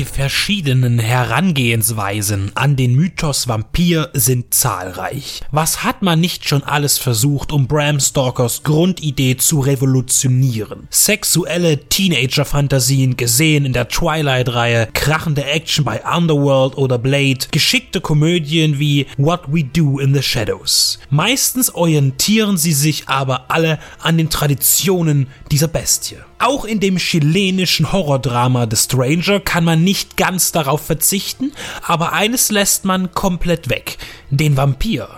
Die verschiedenen Herangehensweisen an den Mythos Vampir sind zahlreich. Was hat man nicht schon alles versucht, um Bram Stalkers Grundidee zu revolutionieren? Sexuelle Teenager-Fantasien gesehen in der Twilight-Reihe, krachende Action bei Underworld oder Blade, geschickte Komödien wie What We Do in the Shadows. Meistens orientieren sie sich aber alle an den Traditionen dieser Bestie. Auch in dem chilenischen Horrordrama The Stranger kann man nicht ganz darauf verzichten, aber eines lässt man komplett weg, den Vampir.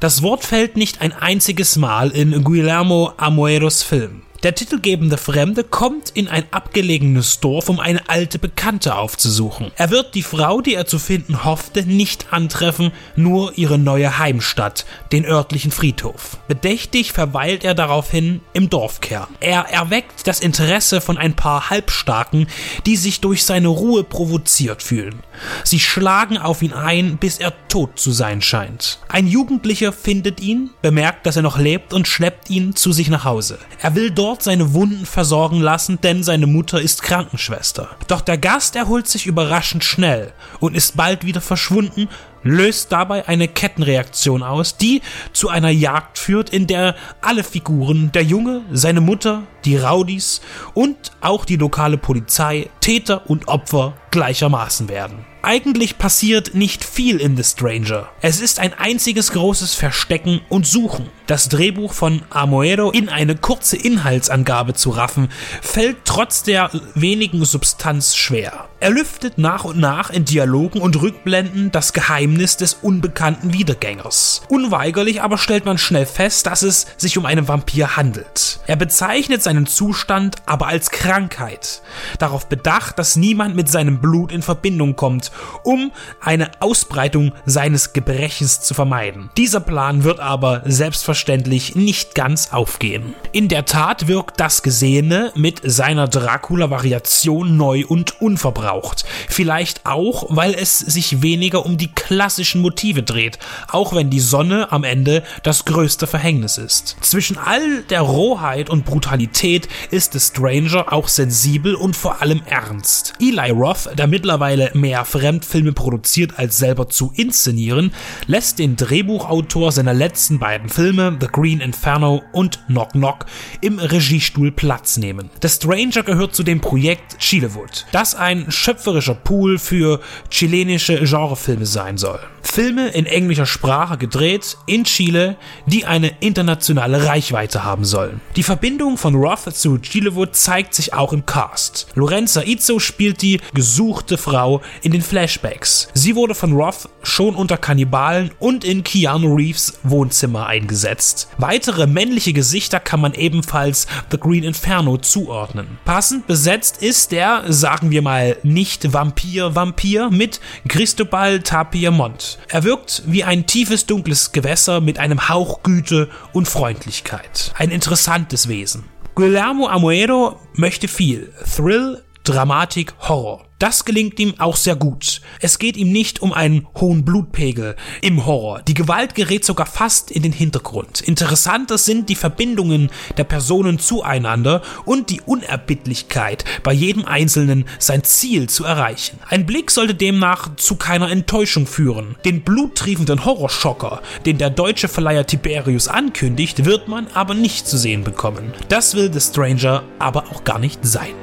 Das Wort fällt nicht ein einziges Mal in Guillermo Amoeros Film. Der titelgebende Fremde kommt in ein abgelegenes Dorf, um eine alte Bekannte aufzusuchen. Er wird die Frau, die er zu finden hoffte, nicht antreffen, nur ihre neue Heimstadt, den örtlichen Friedhof. Bedächtig verweilt er daraufhin im Dorfkern. Er erweckt das Interesse von ein paar Halbstarken, die sich durch seine Ruhe provoziert fühlen. Sie schlagen auf ihn ein, bis er tot zu sein scheint. Ein Jugendlicher findet ihn, bemerkt, dass er noch lebt und schleppt ihn zu sich nach Hause. Er will dort seine Wunden versorgen lassen, denn seine Mutter ist Krankenschwester. Doch der Gast erholt sich überraschend schnell und ist bald wieder verschwunden, löst dabei eine Kettenreaktion aus, die zu einer Jagd führt, in der alle Figuren, der Junge, seine Mutter, die Rowdies und auch die lokale Polizei, Täter und Opfer gleichermaßen werden. Eigentlich passiert nicht viel in The Stranger. Es ist ein einziges großes Verstecken und Suchen. Das Drehbuch von Amoedo in eine kurze Inhaltsangabe zu raffen, fällt trotz der wenigen Substanz schwer. Er lüftet nach und nach in Dialogen und Rückblenden das Geheimnis des unbekannten Wiedergängers. Unweigerlich aber stellt man schnell fest, dass es sich um einen Vampir handelt. Er bezeichnet seinen Zustand aber als Krankheit, darauf bedacht, dass niemand mit seinem Blut in Verbindung kommt, um eine Ausbreitung seines Gebrechens zu vermeiden. Dieser Plan wird aber selbstverständlich nicht ganz aufgehen. In der Tat wirkt das Gesehene mit seiner Dracula-Variation neu und unverbraucht. Vielleicht auch, weil es sich weniger um die klassischen Motive dreht, auch wenn die Sonne am Ende das größte Verhängnis ist. Zwischen all der Rohheit und Brutalität ist The Stranger auch sensibel und vor allem ernst. Eli Roth, der mittlerweile mehr Fremdfilme produziert als selber zu inszenieren, lässt den Drehbuchautor seiner letzten beiden Filme, The Green Inferno und Knock Knock, im Regiestuhl Platz nehmen. The Stranger gehört zu dem Projekt Chilewood, das ein schöpferischer Pool für chilenische Genrefilme sein soll. Filme in englischer Sprache gedreht in Chile, die eine internationale Reichweite haben sollen. Die Verbindung von Roth zu Chilewood zeigt sich auch im Cast. Lorenza Izzo spielt die gesuchte Frau in den Flashbacks. Sie wurde von Roth schon unter Kannibalen und in Keanu Reeves Wohnzimmer eingesetzt. Weitere männliche Gesichter kann man ebenfalls The Green Inferno zuordnen. Passend besetzt ist der, sagen wir mal, nicht Vampir-Vampir mit Cristobal Er wirkt wie ein tiefes dunkles Gewässer mit einem Hauch Güte und Freundlichkeit. Ein interessantes Wesen. Guillermo Amoedo möchte viel. Thrill, Dramatik, Horror. Das gelingt ihm auch sehr gut. Es geht ihm nicht um einen hohen Blutpegel im Horror. Die Gewalt gerät sogar fast in den Hintergrund. Interessanter sind die Verbindungen der Personen zueinander und die Unerbittlichkeit, bei jedem Einzelnen sein Ziel zu erreichen. Ein Blick sollte demnach zu keiner Enttäuschung führen. Den bluttriefenden Horrorschocker, den der deutsche Verleiher Tiberius ankündigt, wird man aber nicht zu sehen bekommen. Das will The Stranger aber auch gar nicht sein.